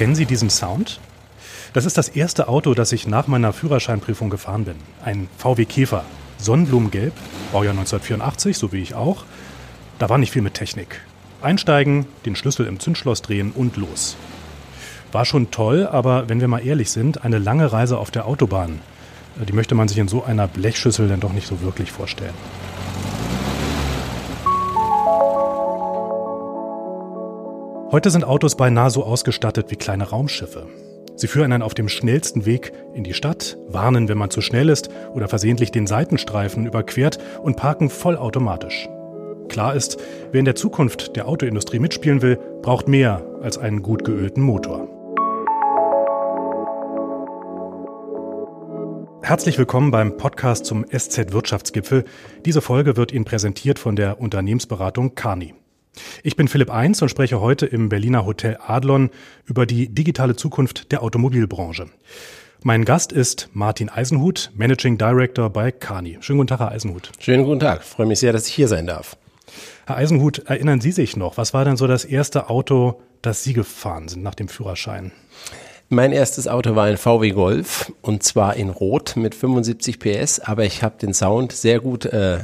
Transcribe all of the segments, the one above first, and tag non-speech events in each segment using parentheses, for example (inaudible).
Kennen Sie diesen Sound? Das ist das erste Auto, das ich nach meiner Führerscheinprüfung gefahren bin. Ein VW Käfer. Sonnenblumengelb, Baujahr 1984, so wie ich auch. Da war nicht viel mit Technik. Einsteigen, den Schlüssel im Zündschloss drehen und los. War schon toll, aber wenn wir mal ehrlich sind, eine lange Reise auf der Autobahn, äh, die möchte man sich in so einer Blechschüssel dann doch nicht so wirklich vorstellen. Heute sind Autos beinahe so ausgestattet wie kleine Raumschiffe. Sie führen einen auf dem schnellsten Weg in die Stadt, warnen, wenn man zu schnell ist oder versehentlich den Seitenstreifen überquert und parken vollautomatisch. Klar ist, wer in der Zukunft der Autoindustrie mitspielen will, braucht mehr als einen gut geölten Motor. Herzlich willkommen beim Podcast zum SZ Wirtschaftsgipfel. Diese Folge wird Ihnen präsentiert von der Unternehmensberatung Carni. Ich bin Philipp Eins und spreche heute im Berliner Hotel Adlon über die digitale Zukunft der Automobilbranche. Mein Gast ist Martin Eisenhut, Managing Director bei Kani. Schönen guten Tag, Herr Eisenhut. Schönen guten Tag. Ich freue mich sehr, dass ich hier sein darf. Herr Eisenhut, erinnern Sie sich noch, was war denn so das erste Auto, das Sie gefahren sind nach dem Führerschein? Mein erstes Auto war ein VW Golf und zwar in Rot mit 75 PS, aber ich habe den Sound sehr gut äh,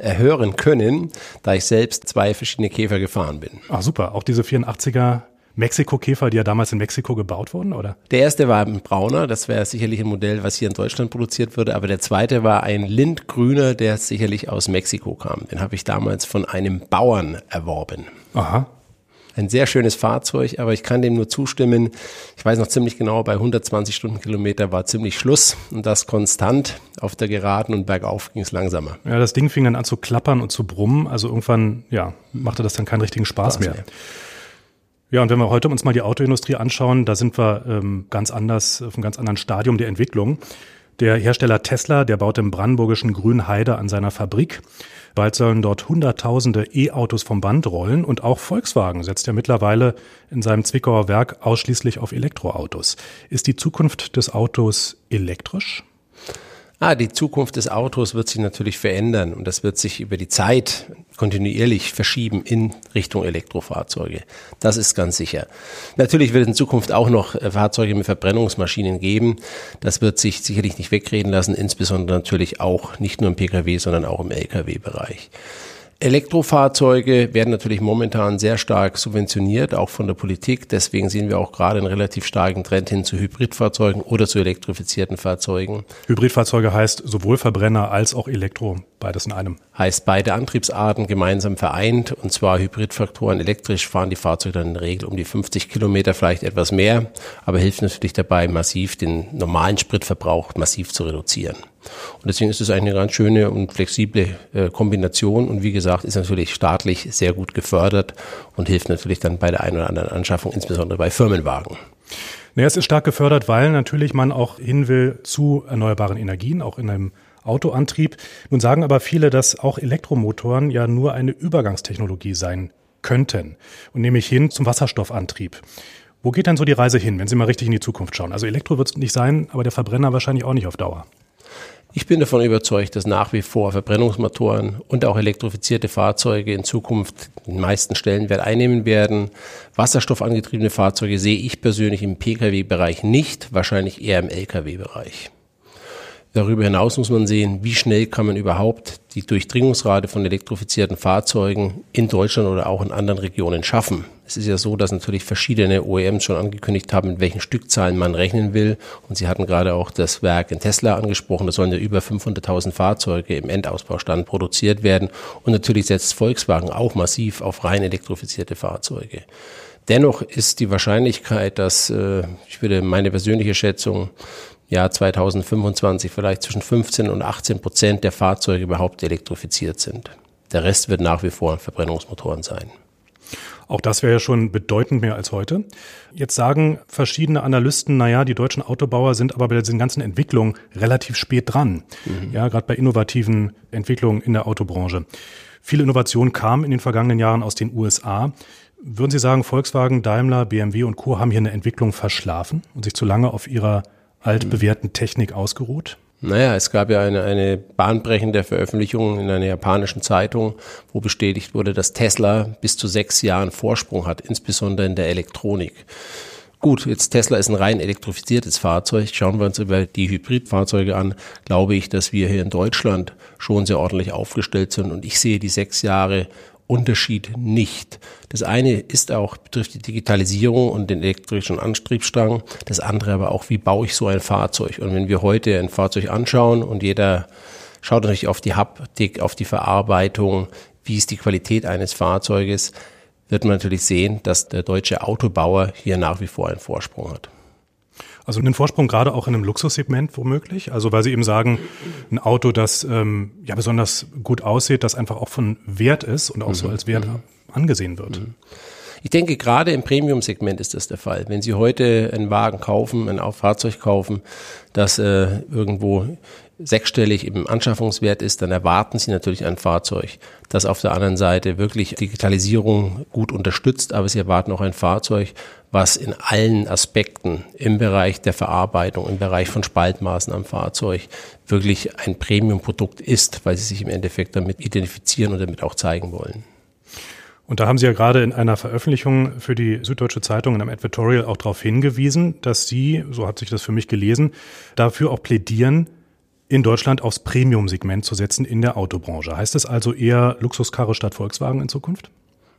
erhören können, da ich selbst zwei verschiedene Käfer gefahren bin. Ah, super. Auch diese 84er Mexiko-Käfer, die ja damals in Mexiko gebaut wurden, oder? Der erste war ein brauner, das wäre sicherlich ein Modell, was hier in Deutschland produziert würde, aber der zweite war ein lindgrüner, der sicherlich aus Mexiko kam. Den habe ich damals von einem Bauern erworben. Aha. Ein sehr schönes Fahrzeug, aber ich kann dem nur zustimmen. Ich weiß noch ziemlich genau, bei 120 Stundenkilometer war ziemlich Schluss und das konstant. Auf der Geraden und bergauf ging es langsamer. Ja, das Ding fing dann an zu klappern und zu brummen. Also irgendwann, ja, machte das dann keinen richtigen Spaß, Spaß mehr. mehr. Ja, und wenn wir heute uns mal die Autoindustrie anschauen, da sind wir ähm, ganz anders, auf einem ganz anderen Stadium der Entwicklung. Der Hersteller Tesla, der baut im brandenburgischen Grünheide an seiner Fabrik. Bald sollen dort Hunderttausende E-Autos vom Band rollen und auch Volkswagen setzt ja mittlerweile in seinem Zwickauer Werk ausschließlich auf Elektroautos. Ist die Zukunft des Autos elektrisch? Ah, die Zukunft des Autos wird sich natürlich verändern und das wird sich über die Zeit kontinuierlich verschieben in Richtung Elektrofahrzeuge. Das ist ganz sicher. Natürlich wird es in Zukunft auch noch äh, Fahrzeuge mit Verbrennungsmaschinen geben. Das wird sich sicherlich nicht wegreden lassen, insbesondere natürlich auch nicht nur im Pkw, sondern auch im Lkw-Bereich. Elektrofahrzeuge werden natürlich momentan sehr stark subventioniert, auch von der Politik. Deswegen sehen wir auch gerade einen relativ starken Trend hin zu Hybridfahrzeugen oder zu elektrifizierten Fahrzeugen. Hybridfahrzeuge heißt sowohl Verbrenner als auch Elektro, beides in einem. Heißt beide Antriebsarten gemeinsam vereint und zwar Hybridfaktoren. Elektrisch fahren die Fahrzeuge dann in der Regel um die 50 Kilometer, vielleicht etwas mehr, aber hilft natürlich dabei, massiv den normalen Spritverbrauch massiv zu reduzieren. Und deswegen ist es eine ganz schöne und flexible äh, Kombination und wie gesagt, ist natürlich staatlich sehr gut gefördert und hilft natürlich dann bei der einen oder anderen Anschaffung, insbesondere bei Firmenwagen. Naja, es ist stark gefördert, weil natürlich man auch hin will zu erneuerbaren Energien, auch in einem Autoantrieb. Nun sagen aber viele, dass auch Elektromotoren ja nur eine Übergangstechnologie sein könnten und nämlich hin zum Wasserstoffantrieb. Wo geht denn so die Reise hin, wenn Sie mal richtig in die Zukunft schauen? Also Elektro wird es nicht sein, aber der Verbrenner wahrscheinlich auch nicht auf Dauer. Ich bin davon überzeugt, dass nach wie vor Verbrennungsmotoren und auch elektrifizierte Fahrzeuge in Zukunft den meisten Stellenwert einnehmen werden. Wasserstoffangetriebene Fahrzeuge sehe ich persönlich im Pkw-Bereich nicht, wahrscheinlich eher im Lkw-Bereich. Darüber hinaus muss man sehen, wie schnell kann man überhaupt die Durchdringungsrate von elektrifizierten Fahrzeugen in Deutschland oder auch in anderen Regionen schaffen. Es ist ja so, dass natürlich verschiedene OEMs schon angekündigt haben, mit welchen Stückzahlen man rechnen will. Und Sie hatten gerade auch das Werk in Tesla angesprochen. Da sollen ja über 500.000 Fahrzeuge im Endausbaustand produziert werden. Und natürlich setzt Volkswagen auch massiv auf rein elektrifizierte Fahrzeuge. Dennoch ist die Wahrscheinlichkeit, dass, äh, ich würde meine persönliche Schätzung, Jahr 2025 vielleicht zwischen 15 und 18 Prozent der Fahrzeuge überhaupt elektrifiziert sind. Der Rest wird nach wie vor Verbrennungsmotoren sein. Auch das wäre ja schon bedeutend mehr als heute. Jetzt sagen verschiedene Analysten, naja, die deutschen Autobauer sind aber bei diesen ganzen Entwicklungen relativ spät dran. Mhm. Ja, gerade bei innovativen Entwicklungen in der Autobranche. Viele Innovationen kamen in den vergangenen Jahren aus den USA. Würden Sie sagen, Volkswagen, Daimler, BMW und Co. haben hier eine Entwicklung verschlafen und sich zu lange auf ihrer altbewährten Technik ausgeruht? Naja, es gab ja eine, eine bahnbrechende Veröffentlichung in einer japanischen Zeitung, wo bestätigt wurde, dass Tesla bis zu sechs Jahren Vorsprung hat, insbesondere in der Elektronik. Gut, jetzt Tesla ist ein rein elektrifiziertes Fahrzeug. Schauen wir uns über die Hybridfahrzeuge an, glaube ich, dass wir hier in Deutschland schon sehr ordentlich aufgestellt sind. Und ich sehe die sechs Jahre Unterschied nicht. Das eine ist auch, betrifft die Digitalisierung und den elektrischen Antriebsstrang. Das andere aber auch, wie baue ich so ein Fahrzeug? Und wenn wir heute ein Fahrzeug anschauen und jeder schaut natürlich auf die Haptik, auf die Verarbeitung, wie ist die Qualität eines Fahrzeuges, wird man natürlich sehen, dass der deutsche Autobauer hier nach wie vor einen Vorsprung hat. Also einen Vorsprung gerade auch in einem Luxussegment womöglich. Also weil Sie eben sagen, ein Auto, das ähm, ja besonders gut aussieht, das einfach auch von Wert ist und auch mhm. so als Wert mhm. angesehen wird. Mhm. Ich denke, gerade im Premium-Segment ist das der Fall. Wenn Sie heute einen Wagen kaufen, ein Fahrzeug kaufen, das äh, irgendwo sechsstellig im Anschaffungswert ist, dann erwarten Sie natürlich ein Fahrzeug, das auf der anderen Seite wirklich Digitalisierung gut unterstützt, aber Sie erwarten auch ein Fahrzeug, was in allen Aspekten im Bereich der Verarbeitung, im Bereich von Spaltmaßen am Fahrzeug wirklich ein Premium-Produkt ist, weil Sie sich im Endeffekt damit identifizieren und damit auch zeigen wollen. Und da haben Sie ja gerade in einer Veröffentlichung für die Süddeutsche Zeitung in einem Advertorial auch darauf hingewiesen, dass Sie, so hat sich das für mich gelesen, dafür auch plädieren, in Deutschland aufs Premium-Segment zu setzen in der Autobranche. Heißt das also eher Luxuskarre statt Volkswagen in Zukunft?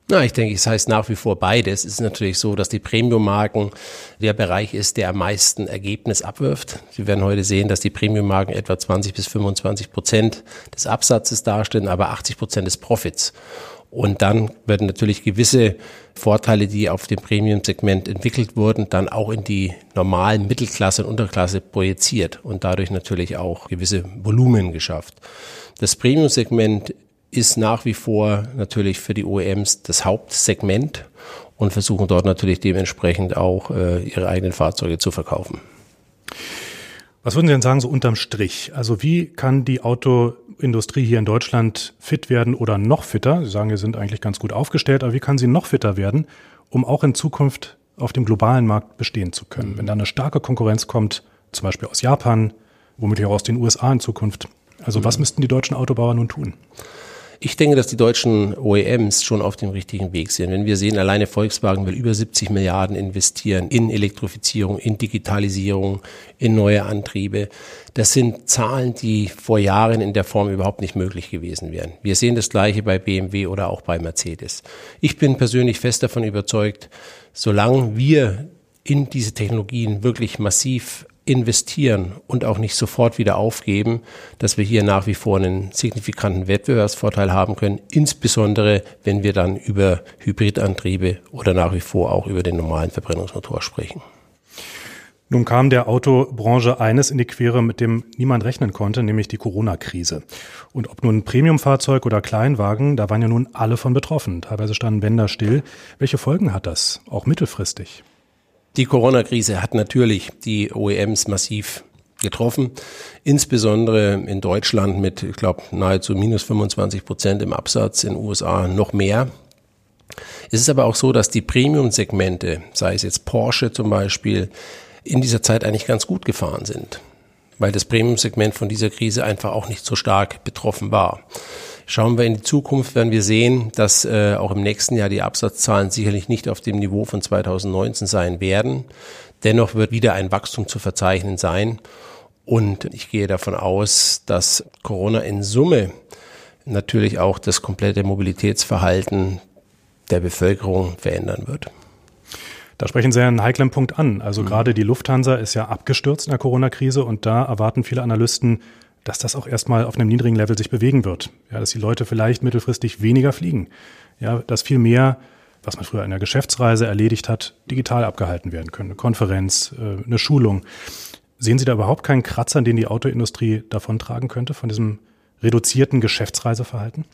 Na, ich denke, es heißt nach wie vor beides. Es ist natürlich so, dass die Premium-Marken der Bereich ist, der am meisten Ergebnis abwirft. Sie werden heute sehen, dass die Premium-Marken etwa 20 bis 25 Prozent des Absatzes darstellen, aber 80 Prozent des Profits. Und dann werden natürlich gewisse Vorteile, die auf dem Premium-Segment entwickelt wurden, dann auch in die normalen Mittelklasse und Unterklasse projiziert und dadurch natürlich auch gewisse Volumen geschafft. Das Premium-Segment ist nach wie vor natürlich für die OEMs das Hauptsegment und versuchen dort natürlich dementsprechend auch äh, ihre eigenen Fahrzeuge zu verkaufen. Was würden Sie denn sagen, so unterm Strich? Also wie kann die Autoindustrie hier in Deutschland fit werden oder noch fitter? Sie sagen, wir sind eigentlich ganz gut aufgestellt, aber wie kann sie noch fitter werden, um auch in Zukunft auf dem globalen Markt bestehen zu können? Mhm. Wenn da eine starke Konkurrenz kommt, zum Beispiel aus Japan, womöglich auch aus den USA in Zukunft. Also mhm. was müssten die deutschen Autobauer nun tun? Ich denke, dass die deutschen OEMs schon auf dem richtigen Weg sind. Wenn wir sehen, alleine Volkswagen will über 70 Milliarden investieren in Elektrifizierung, in Digitalisierung, in neue Antriebe. Das sind Zahlen, die vor Jahren in der Form überhaupt nicht möglich gewesen wären. Wir sehen das Gleiche bei BMW oder auch bei Mercedes. Ich bin persönlich fest davon überzeugt, solange wir in diese Technologien wirklich massiv investieren und auch nicht sofort wieder aufgeben, dass wir hier nach wie vor einen signifikanten Wettbewerbsvorteil haben können, insbesondere wenn wir dann über Hybridantriebe oder nach wie vor auch über den normalen Verbrennungsmotor sprechen. Nun kam der Autobranche eines in die Quere, mit dem niemand rechnen konnte, nämlich die Corona-Krise. Und ob nun Premiumfahrzeug oder Kleinwagen, da waren ja nun alle von betroffen. Teilweise standen Bänder still. Welche Folgen hat das, auch mittelfristig? Die Corona-Krise hat natürlich die OEMs massiv getroffen, insbesondere in Deutschland mit, ich glaube, nahezu minus 25 Prozent im Absatz, in den USA noch mehr. Es ist aber auch so, dass die Premium-Segmente, sei es jetzt Porsche zum Beispiel, in dieser Zeit eigentlich ganz gut gefahren sind, weil das Premium-Segment von dieser Krise einfach auch nicht so stark betroffen war. Schauen wir in die Zukunft, werden wir sehen, dass äh, auch im nächsten Jahr die Absatzzahlen sicherlich nicht auf dem Niveau von 2019 sein werden. Dennoch wird wieder ein Wachstum zu verzeichnen sein. Und ich gehe davon aus, dass Corona in Summe natürlich auch das komplette Mobilitätsverhalten der Bevölkerung verändern wird. Da sprechen Sie einen heiklen Punkt an. Also mhm. gerade die Lufthansa ist ja abgestürzt in der Corona-Krise und da erwarten viele Analysten dass das auch erstmal auf einem niedrigen Level sich bewegen wird. Ja, dass die Leute vielleicht mittelfristig weniger fliegen. Ja, dass viel mehr, was man früher in der Geschäftsreise erledigt hat, digital abgehalten werden können. Eine Konferenz, äh, eine Schulung. Sehen Sie da überhaupt keinen Kratzer, den die Autoindustrie davontragen könnte von diesem reduzierten Geschäftsreiseverhalten?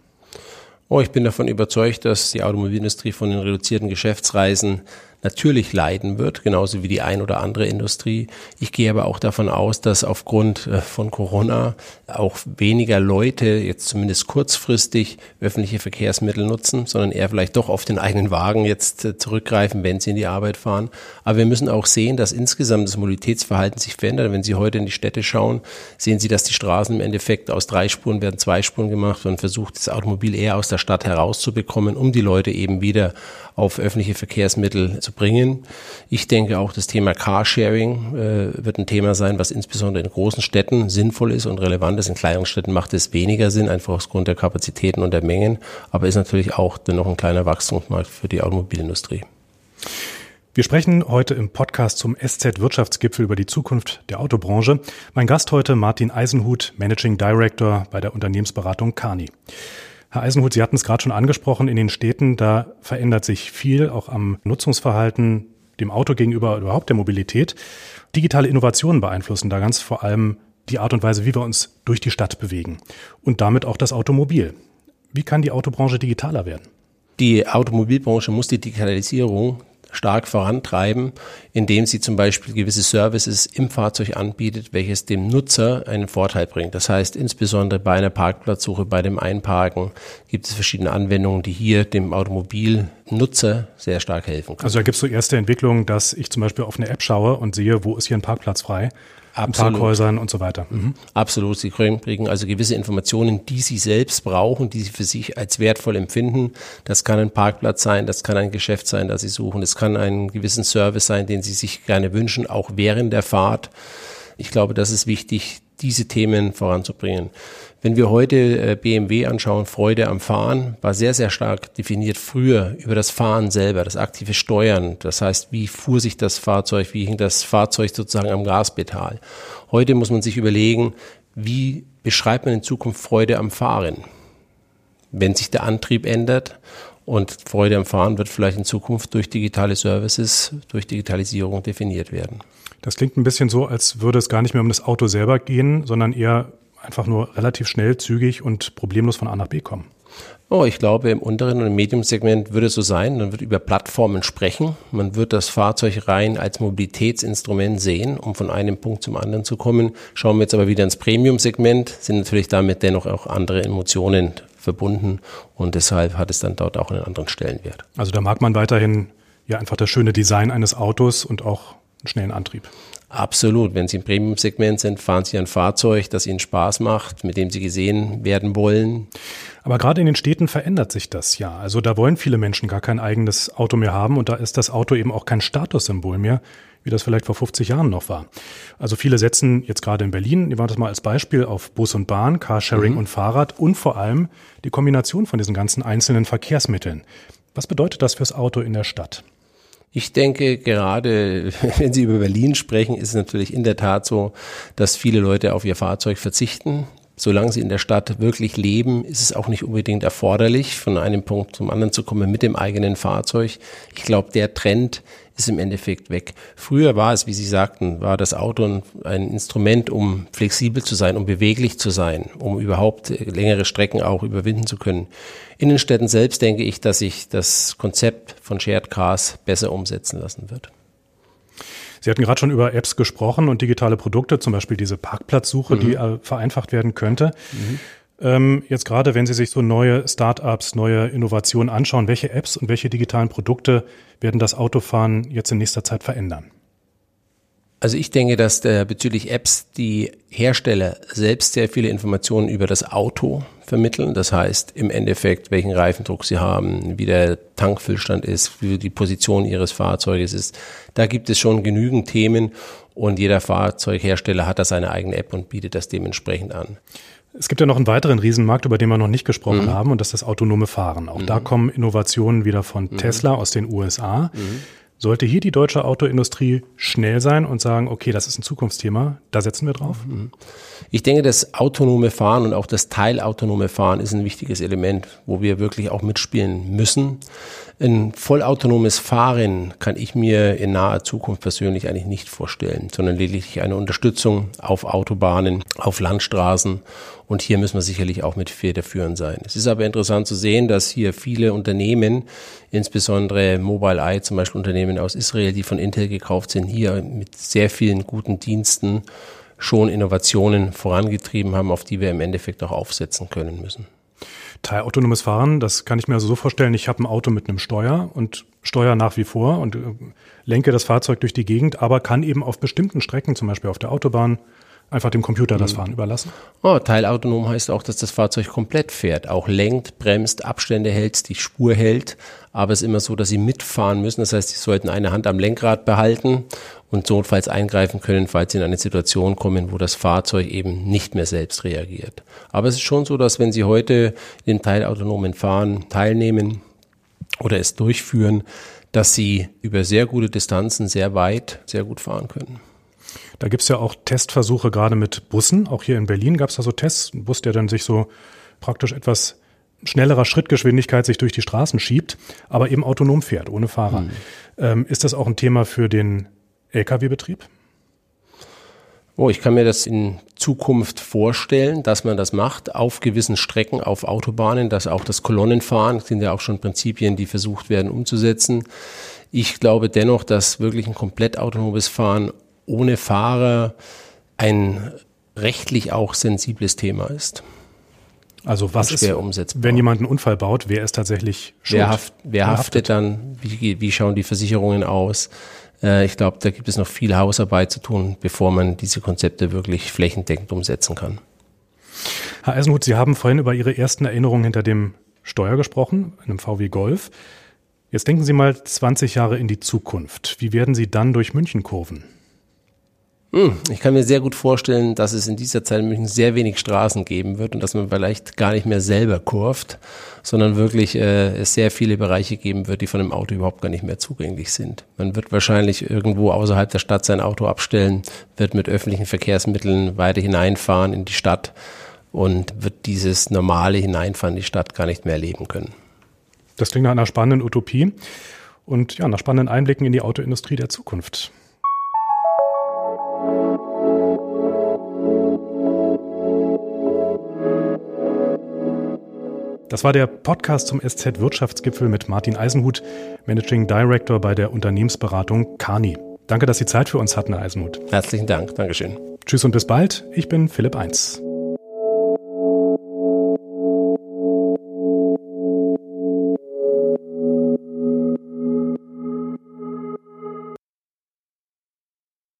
Oh, ich bin davon überzeugt, dass die Automobilindustrie von den reduzierten Geschäftsreisen natürlich leiden wird, genauso wie die ein oder andere Industrie. Ich gehe aber auch davon aus, dass aufgrund äh, von Corona auch weniger Leute jetzt zumindest kurzfristig öffentliche Verkehrsmittel nutzen, sondern eher vielleicht doch auf den eigenen Wagen jetzt äh, zurückgreifen, wenn sie in die Arbeit fahren. Aber wir müssen auch sehen, dass insgesamt das Mobilitätsverhalten sich verändert. Wenn Sie heute in die Städte schauen, sehen Sie, dass die Straßen im Endeffekt aus drei Spuren werden zwei Spuren gemacht und versucht, das Automobil eher aus der Stadt herauszubekommen, um die Leute eben wieder auf öffentliche Verkehrsmittel zu bringen. Ich denke auch, das Thema Carsharing äh, wird ein Thema sein, was insbesondere in großen Städten sinnvoll ist und relevant ist. In kleineren Städten macht es weniger Sinn, einfach aufgrund der Kapazitäten und der Mengen, aber ist natürlich auch dennoch ein kleiner Wachstumsmarkt für die Automobilindustrie. Wir sprechen heute im Podcast zum SZ Wirtschaftsgipfel über die Zukunft der Autobranche. Mein Gast heute Martin Eisenhut, Managing Director bei der Unternehmensberatung Kani. Herr Eisenhut, Sie hatten es gerade schon angesprochen, in den Städten, da verändert sich viel, auch am Nutzungsverhalten, dem Auto gegenüber überhaupt der Mobilität. Digitale Innovationen beeinflussen da ganz vor allem die Art und Weise, wie wir uns durch die Stadt bewegen und damit auch das Automobil. Wie kann die Autobranche digitaler werden? Die Automobilbranche muss die Digitalisierung stark vorantreiben, indem sie zum Beispiel gewisse Services im Fahrzeug anbietet, welches dem Nutzer einen Vorteil bringt. Das heißt, insbesondere bei einer Parkplatzsuche, bei dem Einparken gibt es verschiedene Anwendungen, die hier dem Automobilnutzer sehr stark helfen können. Also da gibt es so erste Entwicklungen, dass ich zum Beispiel auf eine App schaue und sehe, wo ist hier ein Parkplatz frei Absolut. Parkhäusern und so weiter. Mhm. Absolut. Sie kriegen also gewisse Informationen, die Sie selbst brauchen, die Sie für sich als wertvoll empfinden. Das kann ein Parkplatz sein, das kann ein Geschäft sein, das Sie suchen. Es kann ein gewissen Service sein, den Sie sich gerne wünschen, auch während der Fahrt. Ich glaube, das ist wichtig, diese Themen voranzubringen. Wenn wir heute äh, BMW anschauen, Freude am Fahren war sehr, sehr stark definiert früher über das Fahren selber, das aktive Steuern. Das heißt, wie fuhr sich das Fahrzeug, wie hing das Fahrzeug sozusagen am Gaspedal. Heute muss man sich überlegen, wie beschreibt man in Zukunft Freude am Fahren? Wenn sich der Antrieb ändert und Freude am Fahren wird vielleicht in Zukunft durch digitale Services, durch Digitalisierung definiert werden. Das klingt ein bisschen so, als würde es gar nicht mehr um das Auto selber gehen, sondern eher einfach nur relativ schnell, zügig und problemlos von A nach B kommen? Oh, ich glaube, im unteren und im Medium-Segment würde es so sein. Man wird über Plattformen sprechen. Man wird das Fahrzeug rein als Mobilitätsinstrument sehen, um von einem Punkt zum anderen zu kommen. Schauen wir jetzt aber wieder ins Premium-Segment, sind natürlich damit dennoch auch andere Emotionen verbunden und deshalb hat es dann dort auch einen anderen Stellenwert. Also da mag man weiterhin ja einfach das schöne Design eines Autos und auch einen schnellen Antrieb. Absolut. Wenn Sie im Premium-Segment sind, fahren Sie ein Fahrzeug, das Ihnen Spaß macht, mit dem Sie gesehen werden wollen. Aber gerade in den Städten verändert sich das ja. Also da wollen viele Menschen gar kein eigenes Auto mehr haben und da ist das Auto eben auch kein Statussymbol mehr, wie das vielleicht vor 50 Jahren noch war. Also viele setzen jetzt gerade in Berlin, nehmen wir das mal als Beispiel, auf Bus und Bahn, Carsharing mhm. und Fahrrad und vor allem die Kombination von diesen ganzen einzelnen Verkehrsmitteln. Was bedeutet das fürs Auto in der Stadt? Ich denke, gerade (laughs) wenn Sie über Berlin sprechen, ist es natürlich in der Tat so, dass viele Leute auf ihr Fahrzeug verzichten. Solange sie in der Stadt wirklich leben, ist es auch nicht unbedingt erforderlich, von einem Punkt zum anderen zu kommen mit dem eigenen Fahrzeug. Ich glaube, der Trend ist im Endeffekt weg. Früher war es, wie Sie sagten, war das Auto ein Instrument, um flexibel zu sein, um beweglich zu sein, um überhaupt längere Strecken auch überwinden zu können. In den Städten selbst denke ich, dass sich das Konzept von Shared Cars besser umsetzen lassen wird. Sie hatten gerade schon über Apps gesprochen und digitale Produkte, zum Beispiel diese Parkplatzsuche, mhm. die äh, vereinfacht werden könnte. Mhm. Ähm, jetzt gerade, wenn Sie sich so neue Startups, neue Innovationen anschauen, welche Apps und welche digitalen Produkte werden das Autofahren jetzt in nächster Zeit verändern? Also ich denke, dass der, bezüglich Apps die Hersteller selbst sehr viele Informationen über das Auto vermitteln. Das heißt im Endeffekt, welchen Reifendruck sie haben, wie der Tankfüllstand ist, wie die Position ihres Fahrzeuges ist. Da gibt es schon genügend Themen und jeder Fahrzeughersteller hat da seine eigene App und bietet das dementsprechend an. Es gibt ja noch einen weiteren Riesenmarkt, über den wir noch nicht gesprochen mhm. haben, und das ist das autonome Fahren. Auch mhm. da kommen Innovationen wieder von mhm. Tesla aus den USA. Sollte hier die deutsche Autoindustrie schnell sein und sagen, okay, das ist ein Zukunftsthema, da setzen wir drauf? Mhm. Ich denke, das autonome Fahren und auch das teilautonome Fahren ist ein wichtiges Element, wo wir wirklich auch mitspielen müssen. Ein vollautonomes Fahren kann ich mir in naher Zukunft persönlich eigentlich nicht vorstellen, sondern lediglich eine Unterstützung auf Autobahnen, auf Landstraßen. Und hier müssen wir sicherlich auch mit federführend sein. Es ist aber interessant zu sehen, dass hier viele Unternehmen, insbesondere Mobileye, zum Beispiel Unternehmen aus Israel, die von Intel gekauft sind, hier mit sehr vielen guten Diensten schon Innovationen vorangetrieben haben, auf die wir im Endeffekt auch aufsetzen können müssen. Teilautonomes Fahren, das kann ich mir also so vorstellen, ich habe ein Auto mit einem Steuer und steuere nach wie vor und äh, lenke das Fahrzeug durch die Gegend, aber kann eben auf bestimmten Strecken, zum Beispiel auf der Autobahn, einfach dem Computer das mhm. Fahren überlassen? Oh, teilautonom heißt auch, dass das Fahrzeug komplett fährt, auch lenkt, bremst, Abstände hält, die Spur hält. Aber es ist immer so, dass sie mitfahren müssen. Das heißt, sie sollten eine Hand am Lenkrad behalten und notfalls eingreifen können, falls sie in eine Situation kommen, wo das Fahrzeug eben nicht mehr selbst reagiert. Aber es ist schon so, dass wenn Sie heute in teilautonomen Fahren teilnehmen oder es durchführen, dass Sie über sehr gute Distanzen sehr weit, sehr gut fahren können. Da gibt's ja auch Testversuche gerade mit Bussen. Auch hier in Berlin gab's da so Tests. Ein Bus, der dann sich so praktisch etwas schnellerer Schrittgeschwindigkeit sich durch die Straßen schiebt, aber eben autonom fährt, ohne Fahrer. Hm. Ähm, ist das auch ein Thema für den Lkw-Betrieb? Oh, ich kann mir das in Zukunft vorstellen, dass man das macht auf gewissen Strecken, auf Autobahnen, dass auch das Kolonnenfahren sind ja auch schon Prinzipien, die versucht werden umzusetzen. Ich glaube dennoch, dass wirklich ein komplett autonomes Fahren ohne Fahrer ein rechtlich auch sensibles Thema ist. Also was ist, umsetzbar. wenn jemand einen Unfall baut, wer ist tatsächlich schuld? Wer, haft, wer, wer haftet, haftet dann? Wie, wie schauen die Versicherungen aus? Äh, ich glaube, da gibt es noch viel Hausarbeit zu tun, bevor man diese Konzepte wirklich flächendeckend umsetzen kann. Herr Eisenhut, Sie haben vorhin über Ihre ersten Erinnerungen hinter dem Steuer gesprochen, einem VW Golf. Jetzt denken Sie mal 20 Jahre in die Zukunft. Wie werden Sie dann durch München kurven? Hm, ich kann mir sehr gut vorstellen, dass es in dieser Zeit in München sehr wenig Straßen geben wird und dass man vielleicht gar nicht mehr selber kurft, sondern wirklich äh, es sehr viele Bereiche geben wird, die von dem Auto überhaupt gar nicht mehr zugänglich sind. Man wird wahrscheinlich irgendwo außerhalb der Stadt sein Auto abstellen, wird mit öffentlichen Verkehrsmitteln weiter hineinfahren in die Stadt und wird dieses normale Hineinfahren in die Stadt gar nicht mehr erleben können. Das klingt nach einer spannenden Utopie und ja, nach spannenden Einblicken in die Autoindustrie der Zukunft. Das war der Podcast zum SZ Wirtschaftsgipfel mit Martin Eisenhut, Managing Director bei der Unternehmensberatung Kani. Danke, dass Sie Zeit für uns hatten, Herr Eisenhut. Herzlichen Dank. Dankeschön. Tschüss und bis bald. Ich bin Philipp Eins.